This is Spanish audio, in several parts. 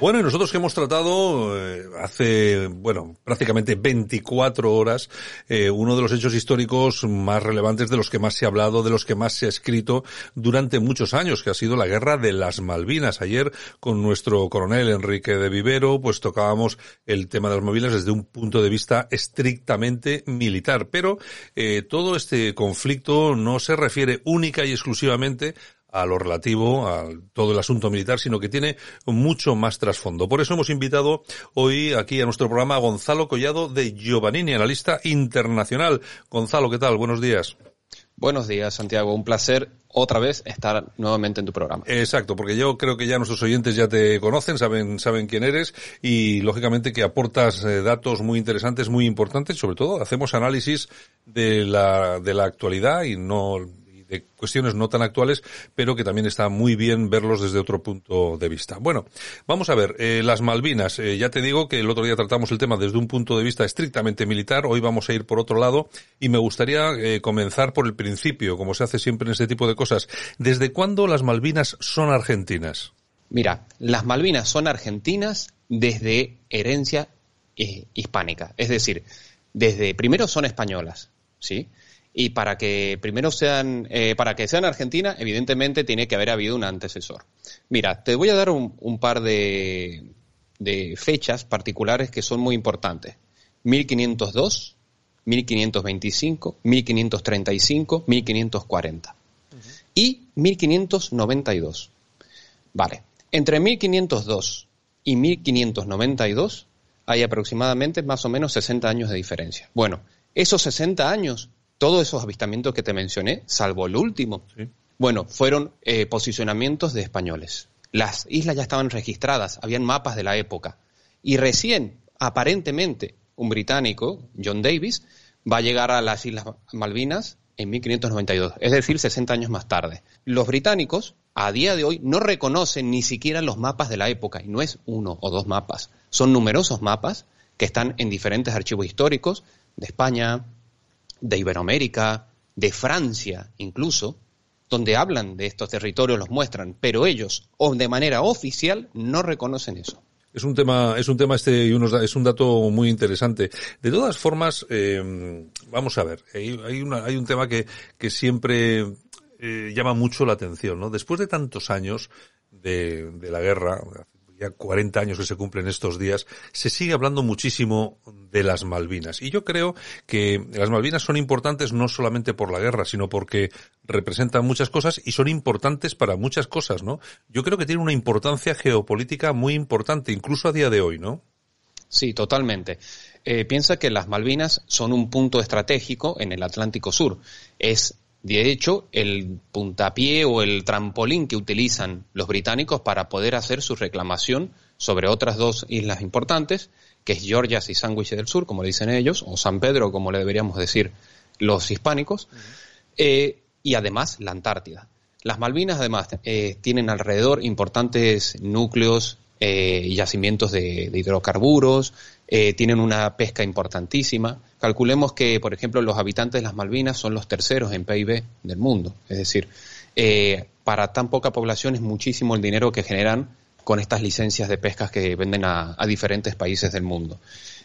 Bueno, y nosotros que hemos tratado eh, hace, bueno, prácticamente 24 horas, eh, uno de los hechos históricos más relevantes, de los que más se ha hablado, de los que más se ha escrito durante muchos años, que ha sido la guerra de las Malvinas. Ayer, con nuestro coronel Enrique de Vivero, pues tocábamos el tema de las Malvinas desde un punto de vista estrictamente militar. Pero eh, todo este conflicto no se refiere única y exclusivamente a lo relativo a todo el asunto militar, sino que tiene mucho más trasfondo. Por eso hemos invitado hoy aquí a nuestro programa a Gonzalo Collado de Giovannini, analista internacional. Gonzalo, ¿qué tal? Buenos días. Buenos días, Santiago. Un placer otra vez estar nuevamente en tu programa. Exacto, porque yo creo que ya nuestros oyentes ya te conocen, saben, saben quién eres y lógicamente que aportas eh, datos muy interesantes, muy importantes. Sobre todo hacemos análisis de la, de la actualidad y no de cuestiones no tan actuales, pero que también está muy bien verlos desde otro punto de vista. Bueno, vamos a ver, eh, las Malvinas, eh, ya te digo que el otro día tratamos el tema desde un punto de vista estrictamente militar, hoy vamos a ir por otro lado y me gustaría eh, comenzar por el principio, como se hace siempre en este tipo de cosas. ¿Desde cuándo las Malvinas son argentinas? Mira, las Malvinas son argentinas desde herencia hispánica, es decir, desde primero son españolas, ¿sí? Y para que primero sean, eh, para que sean Argentina, evidentemente tiene que haber habido un antecesor. Mira, te voy a dar un, par de, de, fechas particulares que son muy importantes. 1502, 1525, 1535, 1540 y 1592. Vale, entre 1502 y 1592 hay aproximadamente más o menos 60 años de diferencia. Bueno, esos 60 años todos esos avistamientos que te mencioné, salvo el último, bueno, fueron eh, posicionamientos de españoles. Las islas ya estaban registradas, habían mapas de la época. Y recién, aparentemente, un británico, John Davis, va a llegar a las Islas Malvinas en 1592, es decir, 60 años más tarde. Los británicos, a día de hoy, no reconocen ni siquiera los mapas de la época, y no es uno o dos mapas, son numerosos mapas que están en diferentes archivos históricos de España, de Iberoamérica, de Francia incluso, donde hablan de estos territorios, los muestran, pero ellos, o de manera oficial, no reconocen eso. Es un tema, es un tema este y unos, es un dato muy interesante. De todas formas, eh, vamos a ver, hay, hay, una, hay un tema que, que siempre eh, llama mucho la atención, ¿no? Después de tantos años de, de la guerra, ya 40 años que se cumplen estos días, se sigue hablando muchísimo de las Malvinas. Y yo creo que las Malvinas son importantes no solamente por la guerra, sino porque representan muchas cosas y son importantes para muchas cosas, ¿no? Yo creo que tiene una importancia geopolítica muy importante, incluso a día de hoy, ¿no? Sí, totalmente. Eh, piensa que las Malvinas son un punto estratégico en el Atlántico Sur. Es de hecho, el puntapié o el trampolín que utilizan los británicos para poder hacer su reclamación sobre otras dos islas importantes, que es Georgias y Sandwich del Sur, como le dicen ellos, o San Pedro, como le deberíamos decir los hispánicos, eh, y además la Antártida. Las Malvinas, además, eh, tienen alrededor importantes núcleos eh, yacimientos de, hidrocarburos, eh, tienen una pesca importantísima. Calculemos que, por ejemplo, los habitantes de las Malvinas son los terceros en PIB del mundo. Es decir, eh, para tan poca población es muchísimo el dinero que generan con estas licencias de pescas que venden a, a diferentes países del mundo.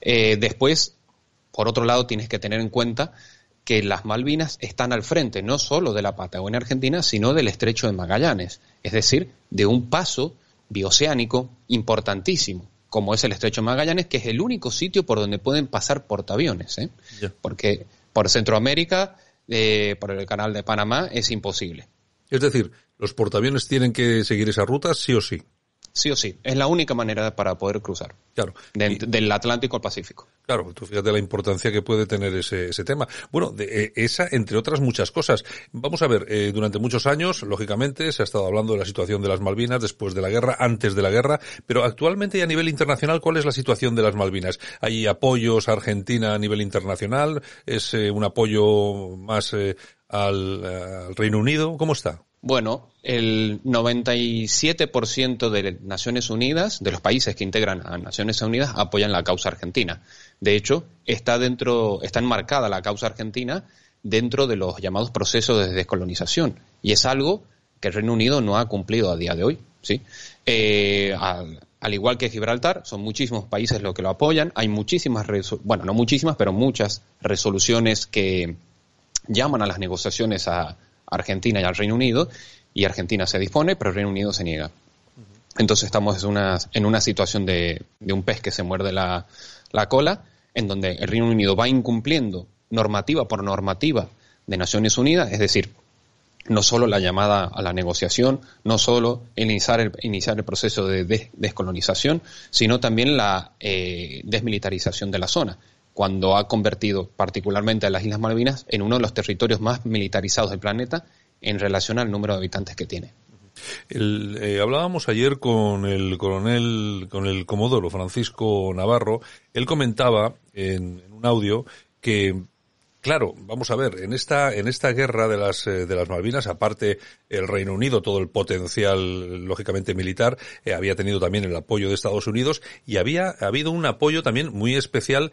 Después, por otro lado, tienes que tener en cuenta que las Malvinas están al frente no solo de la Patagonia Argentina, sino del estrecho de Magallanes, es decir, de un paso bioceánico importantísimo, como es el Estrecho Magallanes, que es el único sitio por donde pueden pasar portaaviones, ¿eh? porque por Centroamérica, eh, por el canal de Panamá, es imposible. Es decir, los portaaviones tienen que seguir esa ruta sí o sí. Sí o sí. Es la única manera para poder cruzar. Claro. del Atlántico al Pacífico. Claro, tú fíjate la importancia que puede tener ese, ese tema. Bueno, de, eh, esa, entre otras muchas cosas. Vamos a ver, eh, durante muchos años, lógicamente, se ha estado hablando de la situación de las Malvinas después de la guerra, antes de la guerra, pero actualmente y a nivel internacional, ¿cuál es la situación de las Malvinas? ¿Hay apoyos a Argentina a nivel internacional? ¿Es eh, un apoyo más al Reino Unido? ¿Cómo está? Bueno, el 97% de Naciones Unidas, de los países que integran a Naciones Unidas, apoyan la causa argentina. De hecho, está dentro, está enmarcada la causa argentina dentro de los llamados procesos de descolonización. Y es algo que el Reino Unido no ha cumplido a día de hoy. ¿sí? Eh, al, al, igual que Gibraltar, son muchísimos países los que lo apoyan. Hay muchísimas, bueno, no muchísimas, pero muchas resoluciones que llaman a las negociaciones a Argentina y al Reino Unido, y Argentina se dispone, pero el Reino Unido se niega. Entonces estamos en una, en una situación de, un pez que se muerde la, cola, en donde el Reino Unido va incumpliendo normativa por normativa de Naciones Unidas, es decir, no solo la llamada a la negociación, no solo iniciar el, iniciar el proceso de descolonización, sino también la eh, desmilitarización de la zona cuando ha convertido particularmente a las Islas Malvinas en uno de los territorios más militarizados del planeta en relación al número de habitantes que tiene. Eh, hablábamos ayer con el coronel, con el comodoro Francisco Navarro. Él comentaba en, un audio que Claro, vamos a ver, en esta, en esta guerra de las, eh, de las Malvinas, aparte el Reino Unido, todo el potencial, lógicamente militar, eh, había tenido también el apoyo de Estados Unidos y había habido un apoyo también muy especial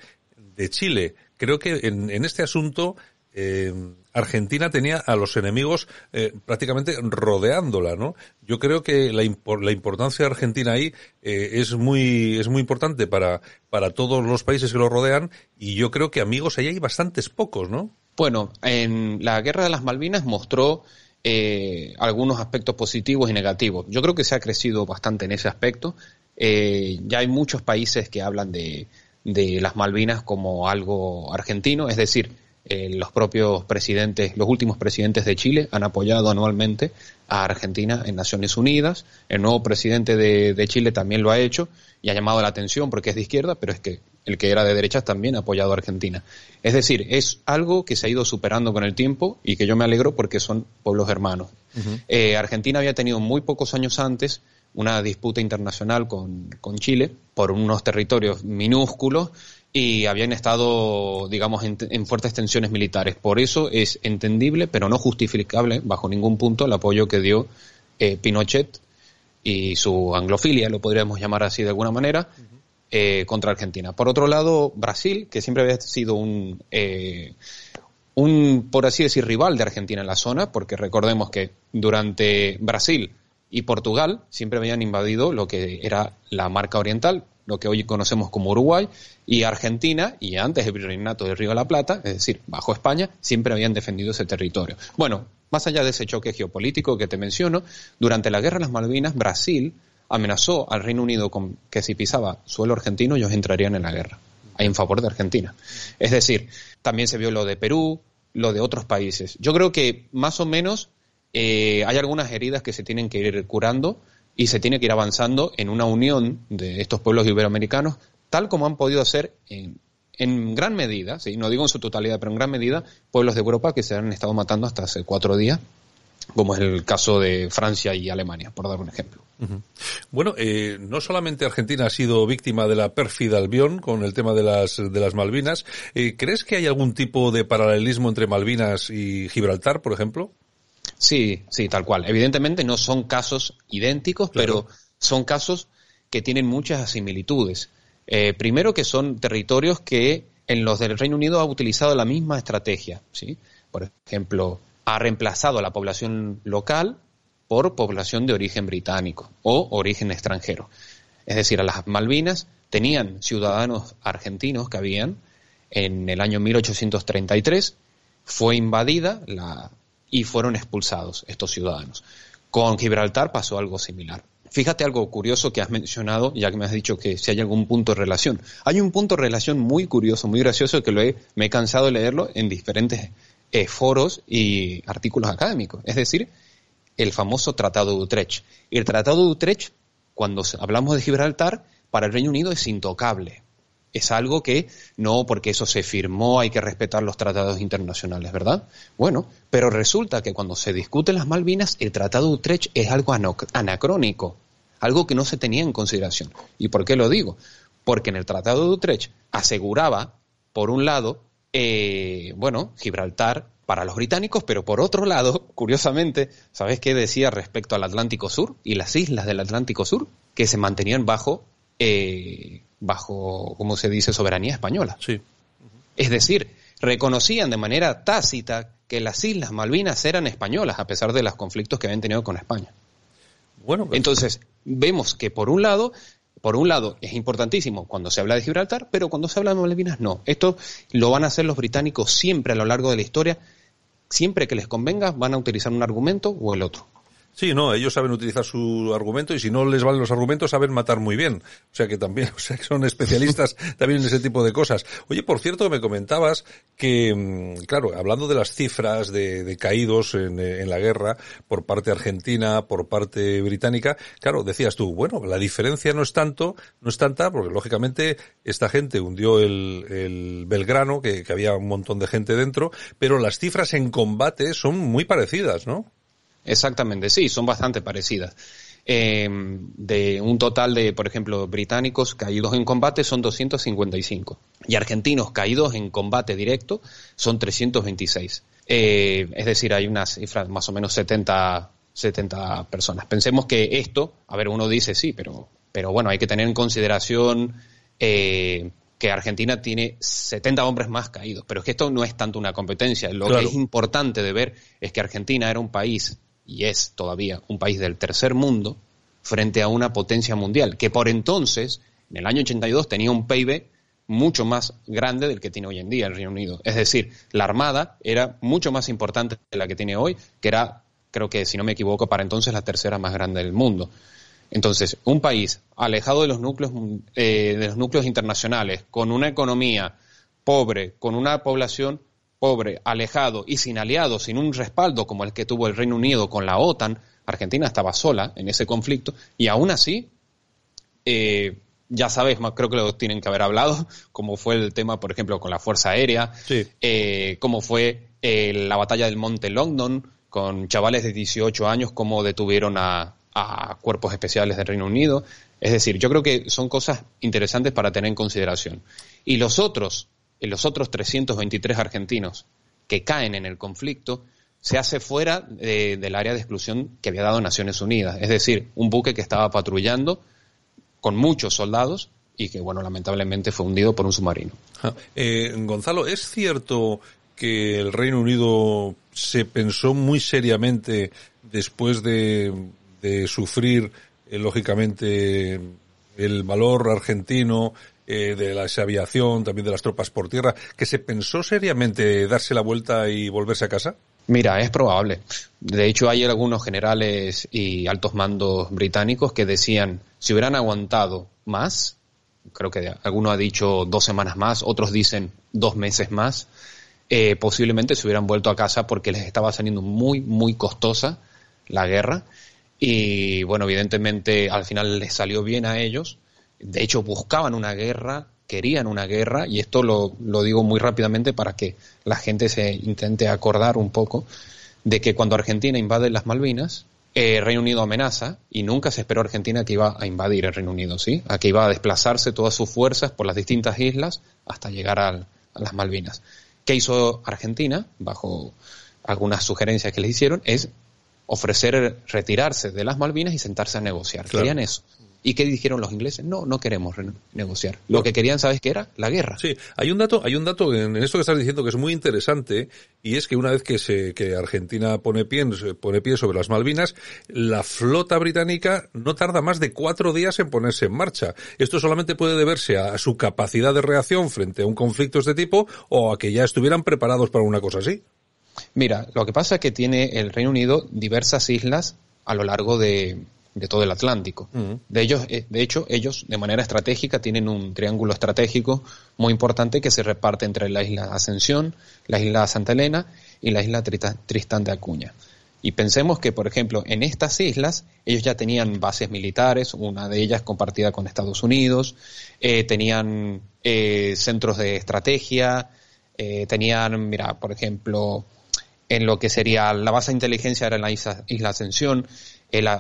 de Chile. Creo que en, en este asunto eh, Argentina tenía a los enemigos eh, prácticamente rodeándola, ¿no? Yo creo que la, la importancia de Argentina ahí eh, es muy es muy importante para para todos los países que lo rodean y yo creo que amigos ahí hay bastantes pocos, ¿no? Bueno, en la guerra de las Malvinas mostró eh, algunos aspectos positivos y negativos. Yo creo que se ha crecido bastante en ese aspecto. Ya hay muchos países que hablan de, de las Malvinas como algo argentino, es decir, eh, los propios presidentes, los últimos presidentes de Chile han apoyado anualmente a Argentina en Naciones Unidas. El nuevo presidente de, Chile también lo ha hecho y ha llamado la atención porque es de izquierda, pero es que el que era de derecha también ha apoyado a Argentina. Es decir, es algo que se ha ido superando con el tiempo y que yo me alegro porque son pueblos hermanos. Eh, Argentina había tenido muy pocos años antes una disputa internacional con, con Chile por unos territorios minúsculos y habían estado, digamos, en, fuertes tensiones militares. Por eso es entendible, pero no justificable, bajo ningún punto, el apoyo que dio eh, Pinochet y su anglofilia, lo podríamos llamar así de alguna manera, eh, contra Argentina. Por otro lado, Brasil, que siempre había sido un, eh, un, por así decir, rival de Argentina en la zona, porque recordemos que durante Brasil y Portugal siempre habían invadido lo que era la marca oriental, lo que hoy conocemos como Uruguay, y Argentina, y antes el virreinato del Río de la Plata, es decir, bajo España, siempre habían defendido ese territorio. Bueno, más allá de ese choque geopolítico que te menciono, durante la Guerra de las Malvinas, Brasil amenazó al Reino Unido con que si pisaba suelo argentino ellos entrarían en la guerra, en favor de Argentina. Es decir, también se vio lo de Perú, lo de otros países. Yo creo que más o menos eh, hay algunas heridas que se tienen que ir curando y se tiene que ir avanzando en una unión de estos pueblos iberoamericanos, tal como han podido hacer en, gran medida, ¿sí? no digo en su totalidad, pero en gran medida, pueblos de Europa que se han estado matando hasta hace cuatro días, como es el caso de Francia y Alemania, por dar un ejemplo. Bueno, eh, no solamente Argentina ha sido víctima de la pérfida Albión con el tema de las, de las Malvinas, eh, ¿crees que hay algún tipo de paralelismo entre Malvinas y Gibraltar, por ejemplo? Sí, sí, tal cual. Evidentemente no son casos idénticos, pero son casos que tienen muchas similitudes. Eh, primero que son territorios que en los del Reino Unido ha utilizado la misma estrategia, ¿sí? Por ejemplo, ha reemplazado a la población local por población de origen británico o origen extranjero. Es decir, a las Malvinas tenían ciudadanos argentinos que habían en el año 1833, fue invadida la, y fueron expulsados estos ciudadanos. Con Gibraltar pasó algo similar. Fíjate algo curioso que has mencionado, ya que me has dicho que si hay algún punto de relación. Hay un punto de relación muy curioso, muy gracioso, que lo he, me he cansado de leerlo en diferentes eh, foros y artículos académicos. Es decir, el famoso Tratado de Utrecht. El Tratado de Utrecht cuando hablamos de Gibraltar, para el Reino Unido es intocable. Es algo que no, porque eso se firmó, hay que respetar los tratados internacionales, ¿verdad? Bueno, pero resulta que cuando se discuten las Malvinas, el Tratado de Utrecht es algo anacrónico, algo que no se tenía en consideración. ¿Y por qué lo digo? Porque en el Tratado de Utrecht aseguraba, por un lado, eh, bueno, Gibraltar para los británicos, pero por otro lado, curiosamente, ¿sabes qué decía respecto al Atlántico Sur y las islas del Atlántico Sur? Que se mantenían bajo, eh, bajo, ¿cómo se dice?, soberanía española. Sí. Es decir, reconocían de manera tácita que las Islas Malvinas eran españolas, a pesar de los conflictos que habían tenido con España. Bueno, pues- Entonces, vemos que por un lado por un lado, es importantísimo cuando se habla de Gibraltar, pero cuando se habla de Malvinas, no. Esto lo van a hacer los británicos siempre a lo largo de la historia. Siempre que les convenga, van a utilizar un argumento o el otro. Sí, no, ellos saben utilizar su argumento y si no les valen los argumentos saben matar muy bien. O sea que también, o sea que son especialistas también en ese tipo de cosas. Oye, por cierto, me comentabas que, mm, claro, hablando de las cifras de, de caídos en, eh, en, la guerra por parte argentina, por parte británica, claro, decías tú, bueno, la diferencia no es tanto, no es tanta, porque lógicamente esta gente hundió el, el Belgrano, que, que había un montón de gente dentro, pero las cifras en combate son muy parecidas, ¿no? Exactamente, sí, son bastante parecidas. Eh, de un total de, por ejemplo, británicos caídos en combate son 255 y argentinos caídos en combate directo son 326. Eh, es decir, hay unas cifras más o menos 70, 70 personas. Pensemos que esto, a ver, uno dice sí, pero, pero bueno, hay que tener en consideración eh, que Argentina tiene 70 hombres más caídos, pero es que esto no es tanto una competencia. Lo claro. que es importante de ver es que Argentina era un país y es todavía un país del tercer mundo frente a una potencia mundial, que por entonces, en el año 82, tenía un PIB mucho más grande del que tiene hoy en día el Reino Unido. Es decir, la Armada era mucho más importante de la que tiene hoy, que era, creo que si no me equivoco, para entonces la tercera más grande del mundo. Entonces, un país alejado de los núcleos, eh, de los núcleos internacionales, con una economía pobre, con una población pobre, alejado y sin aliados, sin un respaldo como el que tuvo el Reino Unido con la OTAN, Argentina estaba sola en ese conflicto y aún así, eh, ya sabes, creo que lo tienen que haber hablado, como fue el tema, por ejemplo, con la Fuerza Aérea, sí. eh, cómo fue eh, la batalla del Monte London con chavales de 18 años, cómo detuvieron a, a cuerpos especiales del Reino Unido. Es decir, yo creo que son cosas interesantes para tener en consideración. Y los otros, los otros 323 argentinos que caen en el conflicto, se hace fuera de, del área de exclusión que había dado Naciones Unidas. Es decir, un buque que estaba patrullando con muchos soldados y que, bueno, lamentablemente fue hundido por un submarino. Eh, Gonzalo, ¿es cierto que el Reino Unido se pensó muy seriamente después de, de sufrir, eh, lógicamente, el valor argentino eh, de la aviación, también de las tropas por tierra, que se pensó seriamente darse la vuelta y volverse a casa? Mira, es probable. De hecho, hay algunos generales y altos mandos británicos que decían, si hubieran aguantado más, creo que alguno ha dicho dos semanas más, otros dicen dos meses más, eh, posiblemente se hubieran vuelto a casa porque les estaba saliendo muy, muy costosa la guerra. Y bueno, evidentemente al final les salió bien a ellos. De hecho, buscaban una guerra, querían una guerra, y esto lo, lo digo muy rápidamente para que la gente se intente acordar un poco de que cuando Argentina invade las Malvinas, eh, Reino Unido amenaza y nunca se esperó Argentina que iba a invadir el Reino Unido, ¿sí? A que iba a desplazarse todas sus fuerzas por las distintas islas hasta llegar a, a las Malvinas. ¿Qué hizo Argentina? Bajo algunas sugerencias que les hicieron, es ofrecer retirarse de las Malvinas y sentarse a negociar. Claro. Querían eso. ¿Y qué dijeron los ingleses? No, no queremos negociar. Lo que querían, ¿sabes qué era? La guerra. Sí, hay un dato, hay un dato en esto que estás diciendo que es muy interesante y es que una vez que se que Argentina pone pie pone pie sobre las Malvinas, la flota británica no tarda más de cuatro días en ponerse en marcha. Esto solamente puede deberse a su capacidad de reacción frente a un conflicto de este tipo o a que ya estuvieran preparados para una cosa así. Mira, lo que pasa es que tiene el Reino Unido diversas islas a lo largo de, de todo el Atlántico. Uh -huh. De ellos, eh, de hecho, ellos de manera estratégica tienen un triángulo estratégico muy importante que se reparte entre la isla Ascensión, la isla Santa Elena y la isla Tristán de Acuña. Y pensemos que, por ejemplo, en estas islas ellos ya tenían bases militares, una de ellas compartida con Estados Unidos, eh, tenían eh, centros de estrategia, eh, tenían, mira, por ejemplo, en lo que sería la base de inteligencia era en la isla, isla Ascensión,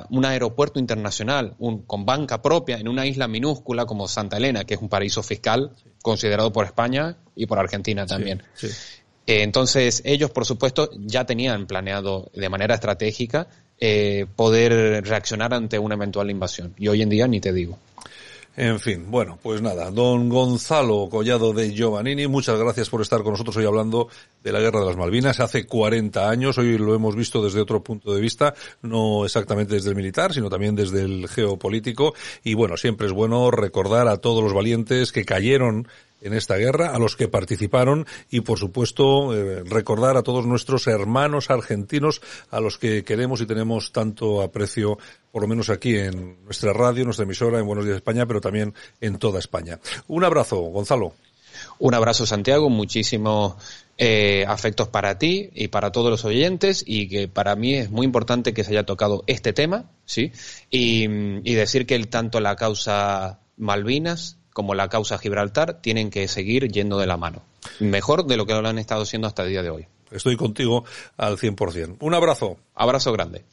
un aeropuerto internacional un, con banca propia en una isla minúscula como Santa Elena, que es un paraíso fiscal considerado por España y por Argentina también. Eh, entonces, ellos, por supuesto, ya tenían planeado de manera estratégica eh, poder reaccionar ante una eventual invasión. Y hoy en día ni te digo. En fin, bueno, pues nada, don Gonzalo Collado de Giovannini, muchas gracias por estar con nosotros hoy hablando de la Guerra de las Malvinas. Hace 40 años, hoy lo hemos visto desde otro punto de vista, no exactamente desde el militar, sino también desde el geopolítico. Y bueno, siempre es bueno recordar a todos los valientes que cayeron en esta guerra, a los que participaron y, por supuesto, eh, recordar a todos nuestros hermanos argentinos a los que queremos y tenemos tanto aprecio, por lo menos aquí en nuestra radio, nuestra emisora, en Buenos Días España, pero también en toda España. Un abrazo, Gonzalo. Un abrazo, Santiago. Muchísimos eh, afectos para ti y para todos los oyentes y que para mí es muy importante que se haya tocado este tema, ¿sí? Y, y decir que el, tanto la causa Malvinas como la causa Gibraltar tienen que seguir yendo de la mano. Mejor de lo que lo han estado haciendo hasta el día de hoy. Estoy contigo al 100%. Un abrazo. Abrazo grande.